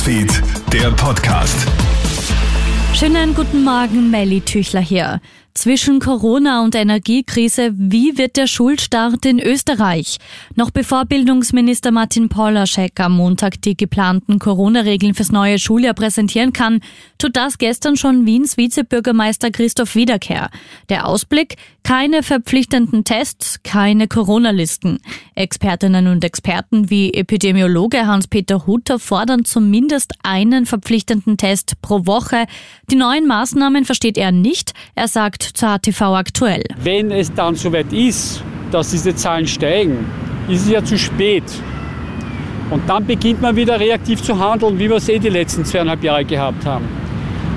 Newsfeed, der Podcast. Schönen guten Morgen, Melly Tüchler hier. Zwischen Corona und Energiekrise, wie wird der Schulstart in Österreich? Noch bevor Bildungsminister Martin Polaschek am Montag die geplanten Corona-Regeln fürs neue Schuljahr präsentieren kann, tut das gestern schon Wiens Vizebürgermeister Christoph Wiederkehr. Der Ausblick? Keine verpflichtenden Tests, keine Corona-Listen. Expertinnen und Experten wie Epidemiologe Hans-Peter Hutter fordern zumindest einen verpflichtenden Test pro Woche. Die neuen Maßnahmen versteht er nicht. Er sagt, sagt zur ATV aktuell. Wenn es dann soweit ist, dass diese Zahlen steigen, ist es ja zu spät. Und dann beginnt man wieder reaktiv zu handeln, wie wir es eh die letzten zweieinhalb Jahre gehabt haben.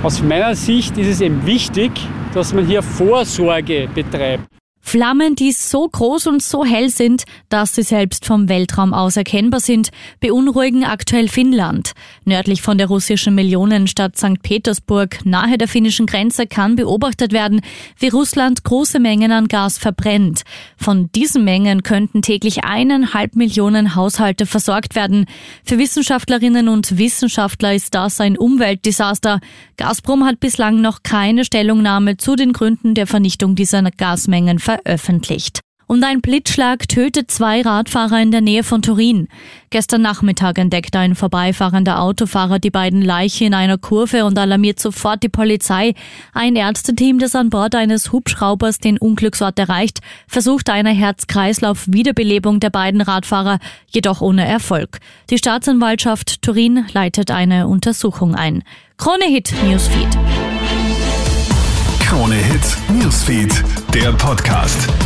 Aus meiner Sicht ist es eben wichtig, dass man hier Vorsorge betreibt. Flammen, die so groß und so hell sind, dass sie selbst vom Weltraum aus erkennbar sind, beunruhigen aktuell Finnland. Nördlich von der russischen Millionenstadt St. Petersburg, nahe der finnischen Grenze, kann beobachtet werden, wie Russland große Mengen an Gas verbrennt. Von diesen Mengen könnten täglich eineinhalb Millionen Haushalte versorgt werden. Für Wissenschaftlerinnen und Wissenschaftler ist das ein Umweltdesaster. Gazprom hat bislang noch keine Stellungnahme zu den Gründen der Vernichtung dieser Gasmengen veröffentlicht. Und ein Blitzschlag tötet zwei Radfahrer in der Nähe von Turin. Gestern Nachmittag entdeckte ein vorbeifahrender Autofahrer die beiden Leichen in einer Kurve und alarmiert sofort die Polizei. Ein Ärzteteam, das an Bord eines Hubschraubers den Unglücksort erreicht, versucht eine Herz-Kreislauf-Wiederbelebung der beiden Radfahrer, jedoch ohne Erfolg. Die Staatsanwaltschaft Turin leitet eine Untersuchung ein. Krone Hit Newsfeed. Krone Hit Newsfeed, der Podcast.